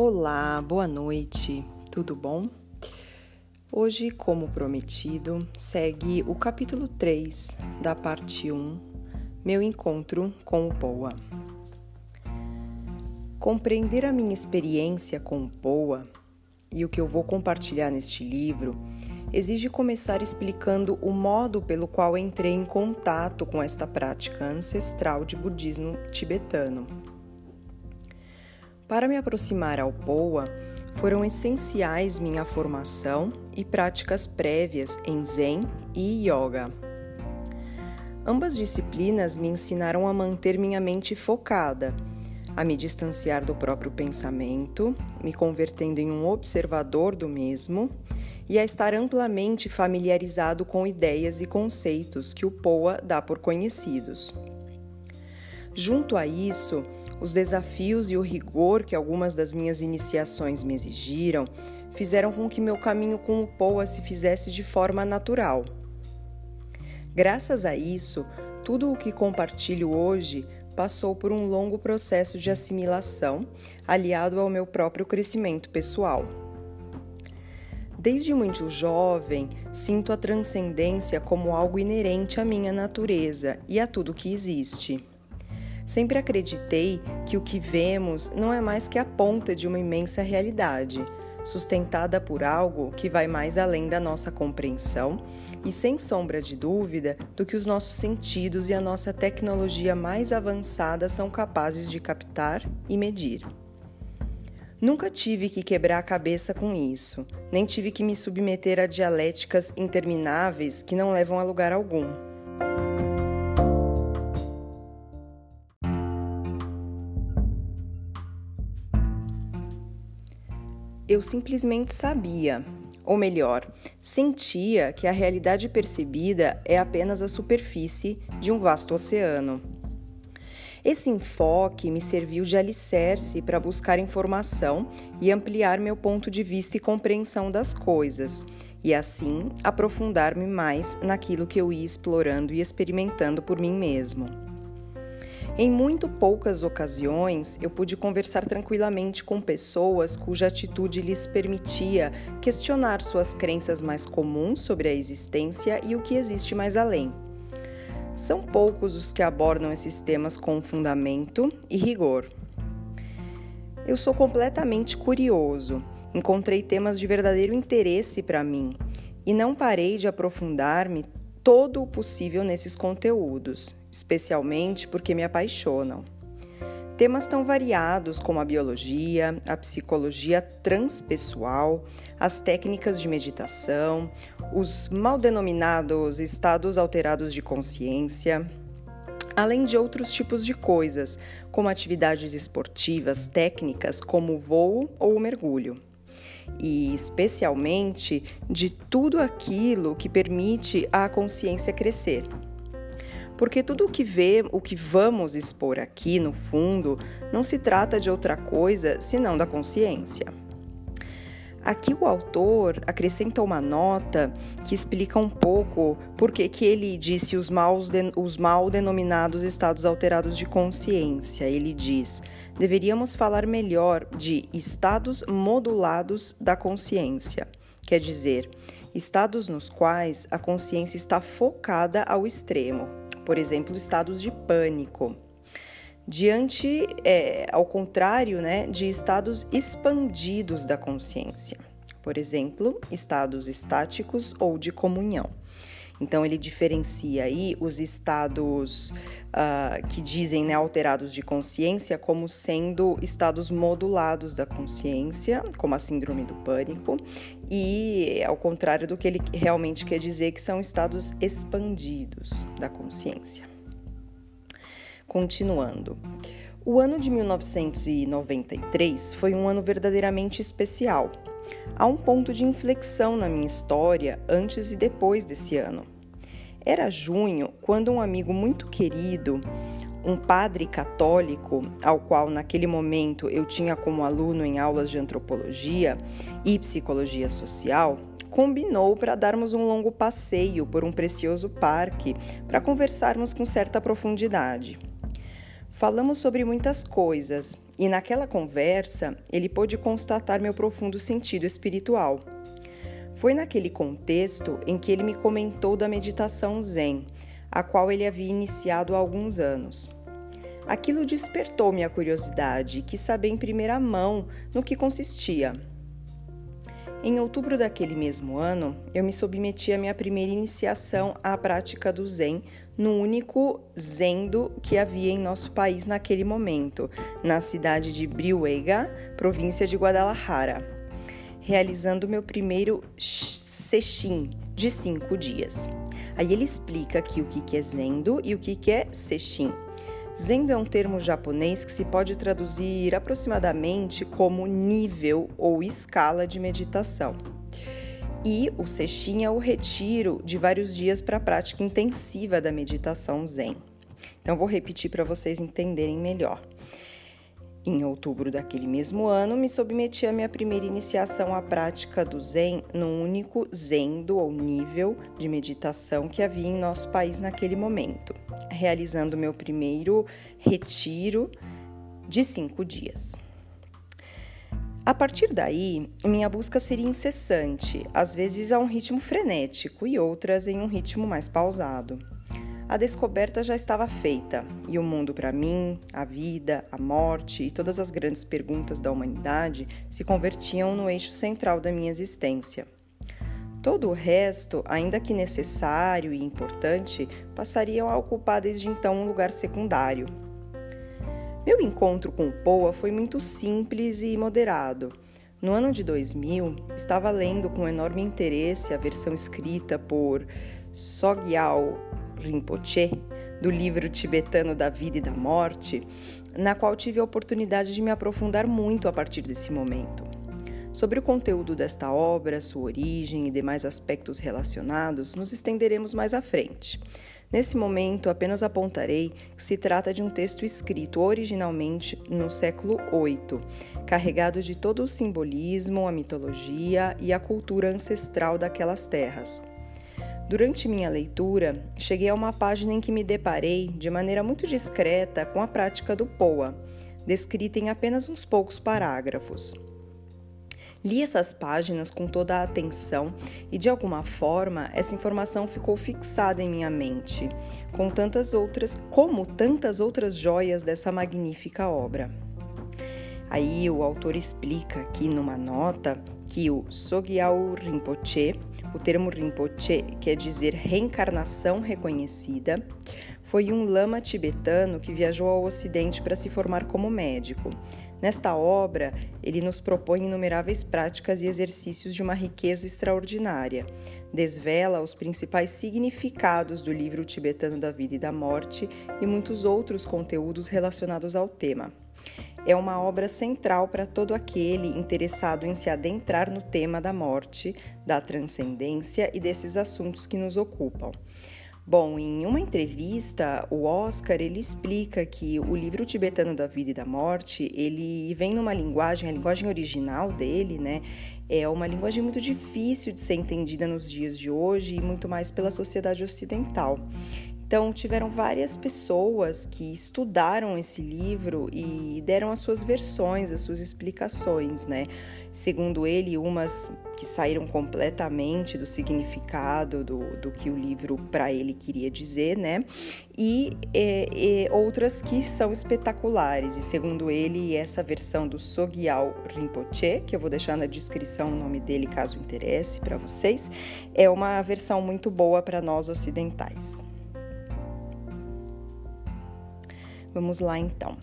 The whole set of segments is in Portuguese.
Olá, boa noite, tudo bom? Hoje, como prometido, segue o capítulo 3 da parte 1, Meu Encontro com o Poa. Compreender a minha experiência com o Poa e o que eu vou compartilhar neste livro exige começar explicando o modo pelo qual entrei em contato com esta prática ancestral de budismo tibetano. Para me aproximar ao Poa, foram essenciais minha formação e práticas prévias em Zen e Yoga. Ambas disciplinas me ensinaram a manter minha mente focada, a me distanciar do próprio pensamento, me convertendo em um observador do mesmo e a estar amplamente familiarizado com ideias e conceitos que o Poa dá por conhecidos. Junto a isso, os desafios e o rigor que algumas das minhas iniciações me exigiram fizeram com que meu caminho com o Poa se fizesse de forma natural. Graças a isso, tudo o que compartilho hoje passou por um longo processo de assimilação, aliado ao meu próprio crescimento pessoal. Desde muito jovem, sinto a transcendência como algo inerente à minha natureza e a tudo que existe. Sempre acreditei que o que vemos não é mais que a ponta de uma imensa realidade, sustentada por algo que vai mais além da nossa compreensão e, sem sombra de dúvida, do que os nossos sentidos e a nossa tecnologia mais avançada são capazes de captar e medir. Nunca tive que quebrar a cabeça com isso, nem tive que me submeter a dialéticas intermináveis que não levam a lugar algum. Eu simplesmente sabia, ou melhor, sentia que a realidade percebida é apenas a superfície de um vasto oceano. Esse enfoque me serviu de alicerce para buscar informação e ampliar meu ponto de vista e compreensão das coisas, e assim aprofundar-me mais naquilo que eu ia explorando e experimentando por mim mesmo. Em muito poucas ocasiões, eu pude conversar tranquilamente com pessoas cuja atitude lhes permitia questionar suas crenças mais comuns sobre a existência e o que existe mais além. São poucos os que abordam esses temas com fundamento e rigor. Eu sou completamente curioso, encontrei temas de verdadeiro interesse para mim e não parei de aprofundar-me todo o possível nesses conteúdos, especialmente porque me apaixonam. Temas tão variados como a biologia, a psicologia transpessoal, as técnicas de meditação, os mal denominados estados alterados de consciência, além de outros tipos de coisas, como atividades esportivas, técnicas como voo ou mergulho e especialmente de tudo aquilo que permite a consciência crescer. Porque tudo o que vê, o que vamos expor aqui no fundo, não se trata de outra coisa senão da consciência. Aqui o autor acrescenta uma nota que explica um pouco por que ele disse os, maus de, os mal denominados estados alterados de consciência. Ele diz: deveríamos falar melhor de estados modulados da consciência, quer dizer, estados nos quais a consciência está focada ao extremo, por exemplo, estados de pânico diante, é, ao contrário, né, de estados expandidos da consciência, por exemplo, estados estáticos ou de comunhão. Então, ele diferencia aí os estados uh, que dizem né, alterados de consciência como sendo estados modulados da consciência, como a síndrome do pânico, e ao contrário do que ele realmente quer dizer, que são estados expandidos da consciência. Continuando. O ano de 1993 foi um ano verdadeiramente especial. Há um ponto de inflexão na minha história antes e depois desse ano. Era junho quando um amigo muito querido, um padre católico, ao qual naquele momento eu tinha como aluno em aulas de antropologia e psicologia social, combinou para darmos um longo passeio por um precioso parque para conversarmos com certa profundidade. Falamos sobre muitas coisas e naquela conversa ele pôde constatar meu profundo sentido espiritual. Foi naquele contexto em que ele me comentou da meditação Zen, a qual ele havia iniciado há alguns anos. Aquilo despertou minha curiosidade e quis saber em primeira mão no que consistia. Em outubro daquele mesmo ano, eu me submeti à minha primeira iniciação à prática do Zen no único Zendo que havia em nosso país naquele momento, na cidade de Brihuega, província de Guadalajara, realizando meu primeiro Sexim de cinco dias. Aí ele explica aqui o que é Zendo e o que é Sexim. Zendo é um termo japonês que se pode traduzir aproximadamente como nível ou escala de meditação. E o sextim é o retiro de vários dias para a prática intensiva da meditação Zen. Então, vou repetir para vocês entenderem melhor. Em outubro daquele mesmo ano, me submeti à minha primeira iniciação à prática do Zen no único Zendo ou nível de meditação que havia em nosso país naquele momento, realizando meu primeiro retiro de cinco dias. A partir daí, minha busca seria incessante, às vezes a um ritmo frenético e outras em um ritmo mais pausado. A descoberta já estava feita e o mundo para mim, a vida, a morte e todas as grandes perguntas da humanidade se convertiam no eixo central da minha existência. Todo o resto, ainda que necessário e importante, passariam a ocupar desde então um lugar secundário. Meu encontro com o Poa foi muito simples e moderado. No ano de 2000, estava lendo com enorme interesse a versão escrita por Sogyal Rinpoche, do livro tibetano da vida e da morte, na qual tive a oportunidade de me aprofundar muito a partir desse momento. Sobre o conteúdo desta obra, sua origem e demais aspectos relacionados, nos estenderemos mais à frente. Nesse momento, apenas apontarei que se trata de um texto escrito originalmente no século VIII, carregado de todo o simbolismo, a mitologia e a cultura ancestral daquelas terras. Durante minha leitura, cheguei a uma página em que me deparei, de maneira muito discreta, com a prática do POA, descrita em apenas uns poucos parágrafos. Li essas páginas com toda a atenção e, de alguma forma, essa informação ficou fixada em minha mente, com tantas outras, como tantas outras joias dessa magnífica obra. Aí o autor explica aqui numa nota que o Sogyal Rinpoche o termo Rinpoche quer dizer reencarnação reconhecida. Foi um lama tibetano que viajou ao Ocidente para se formar como médico. Nesta obra, ele nos propõe inumeráveis práticas e exercícios de uma riqueza extraordinária. Desvela os principais significados do livro tibetano da vida e da morte e muitos outros conteúdos relacionados ao tema é uma obra central para todo aquele interessado em se adentrar no tema da morte, da transcendência e desses assuntos que nos ocupam. Bom, em uma entrevista, o Oscar ele explica que o livro tibetano da vida e da morte ele vem numa linguagem, a linguagem original dele, né, é uma linguagem muito difícil de ser entendida nos dias de hoje e muito mais pela sociedade ocidental. Então, tiveram várias pessoas que estudaram esse livro e deram as suas versões, as suas explicações, né? Segundo ele, umas que saíram completamente do significado do, do que o livro para ele queria dizer, né? E, e, e, outras que são espetaculares. E segundo ele, essa versão do Sogyal Rinpoche, que eu vou deixar na descrição o nome dele caso interesse para vocês, é uma versão muito boa para nós ocidentais. Vamos lá então.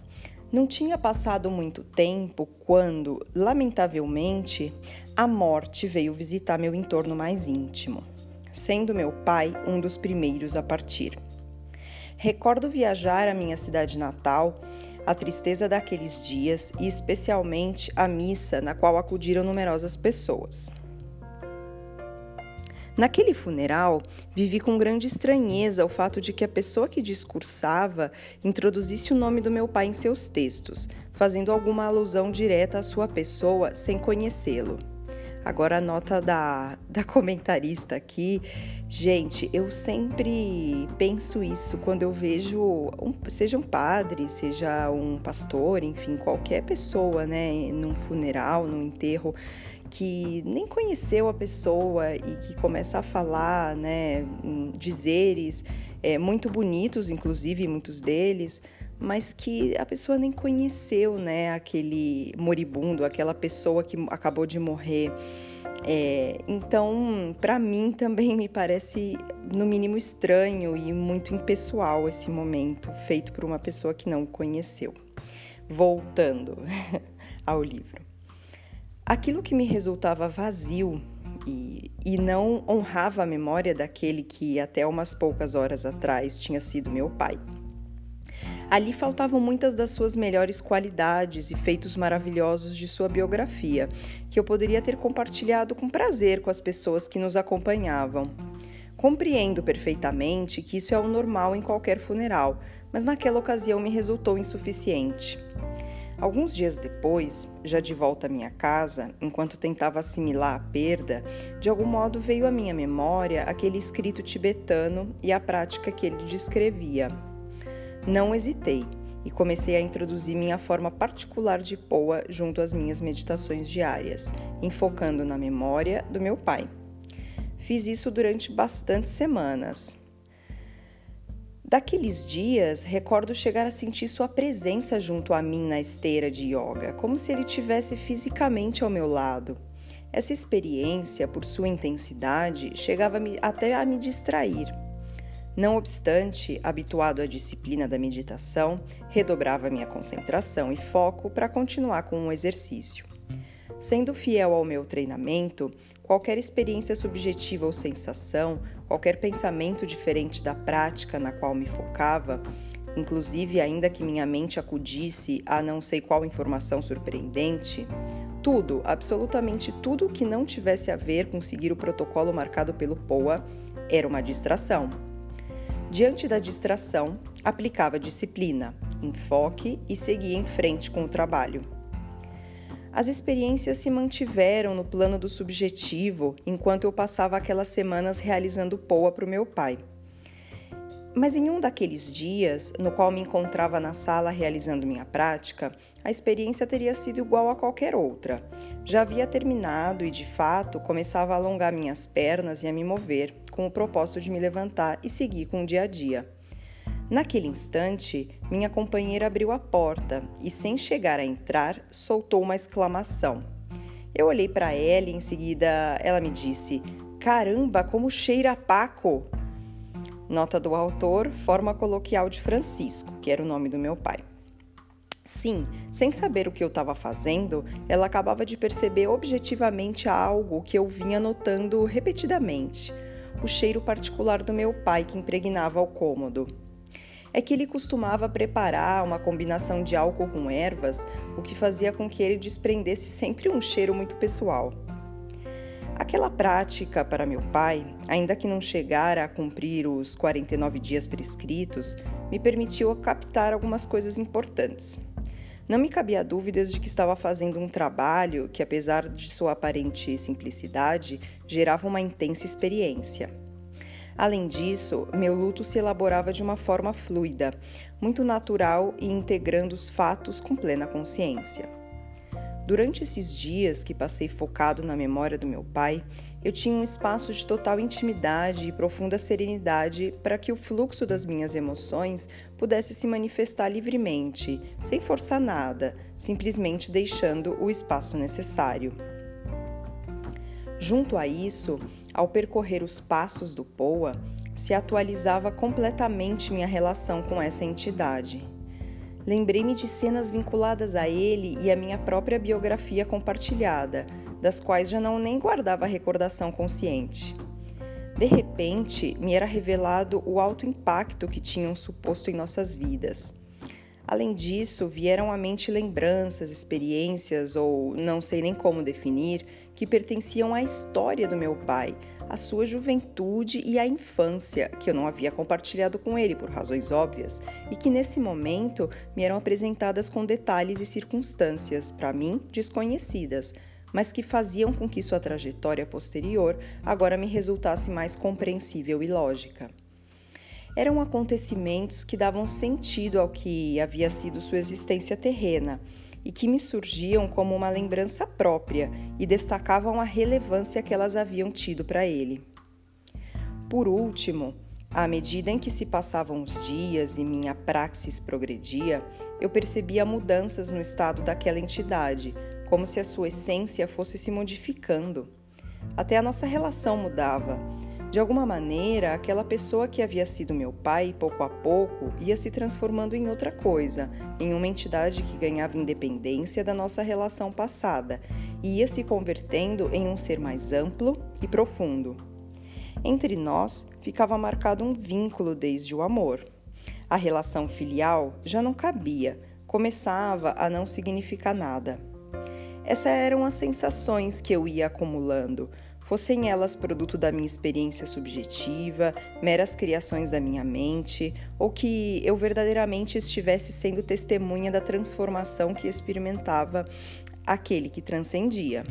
Não tinha passado muito tempo quando, lamentavelmente, a morte veio visitar meu entorno mais íntimo, sendo meu pai um dos primeiros a partir. Recordo viajar à minha cidade natal, a tristeza daqueles dias e especialmente a missa na qual acudiram numerosas pessoas. Naquele funeral, vivi com grande estranheza o fato de que a pessoa que discursava introduzisse o nome do meu pai em seus textos, fazendo alguma alusão direta à sua pessoa sem conhecê-lo. Agora a nota da, da comentarista aqui. Gente, eu sempre penso isso quando eu vejo, um, seja um padre, seja um pastor, enfim, qualquer pessoa, né, num funeral, num enterro, que nem conheceu a pessoa e que começa a falar, né, dizeres é, muito bonitos, inclusive muitos deles, mas que a pessoa nem conheceu, né, aquele moribundo, aquela pessoa que acabou de morrer. É, então, para mim também me parece, no mínimo, estranho e muito impessoal esse momento, feito por uma pessoa que não conheceu. Voltando ao livro. Aquilo que me resultava vazio e, e não honrava a memória daquele que até umas poucas horas atrás tinha sido meu pai. Ali faltavam muitas das suas melhores qualidades e feitos maravilhosos de sua biografia, que eu poderia ter compartilhado com prazer com as pessoas que nos acompanhavam. Compreendo perfeitamente que isso é o normal em qualquer funeral, mas naquela ocasião me resultou insuficiente. Alguns dias depois, já de volta à minha casa, enquanto tentava assimilar a perda, de algum modo veio à minha memória aquele escrito tibetano e a prática que ele descrevia. Não hesitei e comecei a introduzir minha forma particular de poa junto às minhas meditações diárias, enfocando na memória do meu pai. Fiz isso durante bastantes semanas. Daqueles dias, recordo chegar a sentir sua presença junto a mim na esteira de yoga, como se ele tivesse fisicamente ao meu lado. Essa experiência, por sua intensidade, chegava até a me distrair. Não obstante, habituado à disciplina da meditação, redobrava minha concentração e foco para continuar com o exercício. Sendo fiel ao meu treinamento, qualquer experiência subjetiva ou sensação, qualquer pensamento diferente da prática na qual me focava, inclusive ainda que minha mente acudisse a não sei qual informação surpreendente, tudo, absolutamente tudo que não tivesse a ver com seguir o protocolo marcado pelo POA era uma distração. Diante da distração, aplicava disciplina, enfoque e seguia em frente com o trabalho. As experiências se mantiveram no plano do subjetivo enquanto eu passava aquelas semanas realizando POA para o meu pai. Mas em um daqueles dias, no qual me encontrava na sala realizando minha prática, a experiência teria sido igual a qualquer outra. Já havia terminado e, de fato, começava a alongar minhas pernas e a me mover, com o propósito de me levantar e seguir com o dia a dia. Naquele instante, minha companheira abriu a porta e, sem chegar a entrar, soltou uma exclamação. Eu olhei para ela e em seguida ela me disse: Caramba, como cheira Paco! Nota do autor, forma coloquial de Francisco, que era o nome do meu pai. Sim, sem saber o que eu estava fazendo, ela acabava de perceber objetivamente algo que eu vinha notando repetidamente: o cheiro particular do meu pai que impregnava o cômodo. É que ele costumava preparar uma combinação de álcool com ervas, o que fazia com que ele desprendesse sempre um cheiro muito pessoal. Aquela prática para meu pai, ainda que não chegara a cumprir os 49 dias prescritos, me permitiu captar algumas coisas importantes. Não me cabia dúvidas de que estava fazendo um trabalho que, apesar de sua aparente simplicidade, gerava uma intensa experiência. Além disso, meu luto se elaborava de uma forma fluida, muito natural e integrando os fatos com plena consciência. Durante esses dias que passei focado na memória do meu pai, eu tinha um espaço de total intimidade e profunda serenidade para que o fluxo das minhas emoções pudesse se manifestar livremente, sem forçar nada, simplesmente deixando o espaço necessário. Junto a isso, ao percorrer os passos do Poa, se atualizava completamente minha relação com essa entidade. Lembrei-me de cenas vinculadas a ele e à minha própria biografia compartilhada, das quais já não nem guardava recordação consciente. De repente, me era revelado o alto impacto que tinham suposto em nossas vidas. Além disso, vieram à mente lembranças, experiências, ou não sei nem como definir, que pertenciam à história do meu pai, a sua juventude e a infância, que eu não havia compartilhado com ele por razões óbvias, e que nesse momento me eram apresentadas com detalhes e circunstâncias, para mim, desconhecidas, mas que faziam com que sua trajetória posterior agora me resultasse mais compreensível e lógica. Eram acontecimentos que davam sentido ao que havia sido sua existência terrena e que me surgiam como uma lembrança própria e destacavam a relevância que elas haviam tido para ele. Por último, à medida em que se passavam os dias e minha praxis progredia, eu percebia mudanças no estado daquela entidade, como se a sua essência fosse se modificando. Até a nossa relação mudava de alguma maneira, aquela pessoa que havia sido meu pai, pouco a pouco, ia se transformando em outra coisa, em uma entidade que ganhava independência da nossa relação passada e ia se convertendo em um ser mais amplo e profundo. Entre nós ficava marcado um vínculo desde o amor. A relação filial já não cabia, começava a não significar nada. Essas eram as sensações que eu ia acumulando, fossem elas produto da minha experiência subjetiva, meras criações da minha mente, ou que eu verdadeiramente estivesse sendo testemunha da transformação que experimentava aquele que transcendia.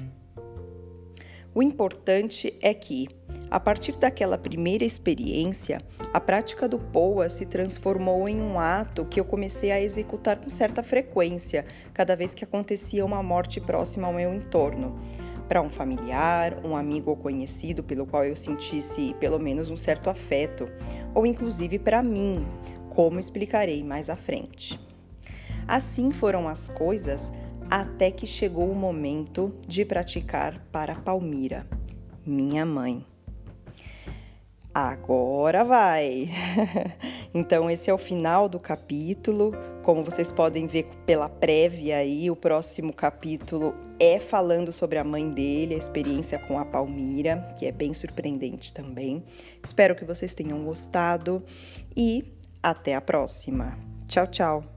O importante é que, a partir daquela primeira experiência, a prática do POA se transformou em um ato que eu comecei a executar com certa frequência, cada vez que acontecia uma morte próxima ao meu entorno para um familiar, um amigo ou conhecido pelo qual eu sentisse pelo menos um certo afeto, ou inclusive para mim, como explicarei mais à frente. Assim foram as coisas até que chegou o momento de praticar para Palmira, minha mãe. Agora vai! então, esse é o final do capítulo. Como vocês podem ver pela prévia aí, o próximo capítulo é falando sobre a mãe dele, a experiência com a Palmira, que é bem surpreendente também. Espero que vocês tenham gostado e até a próxima. Tchau, tchau!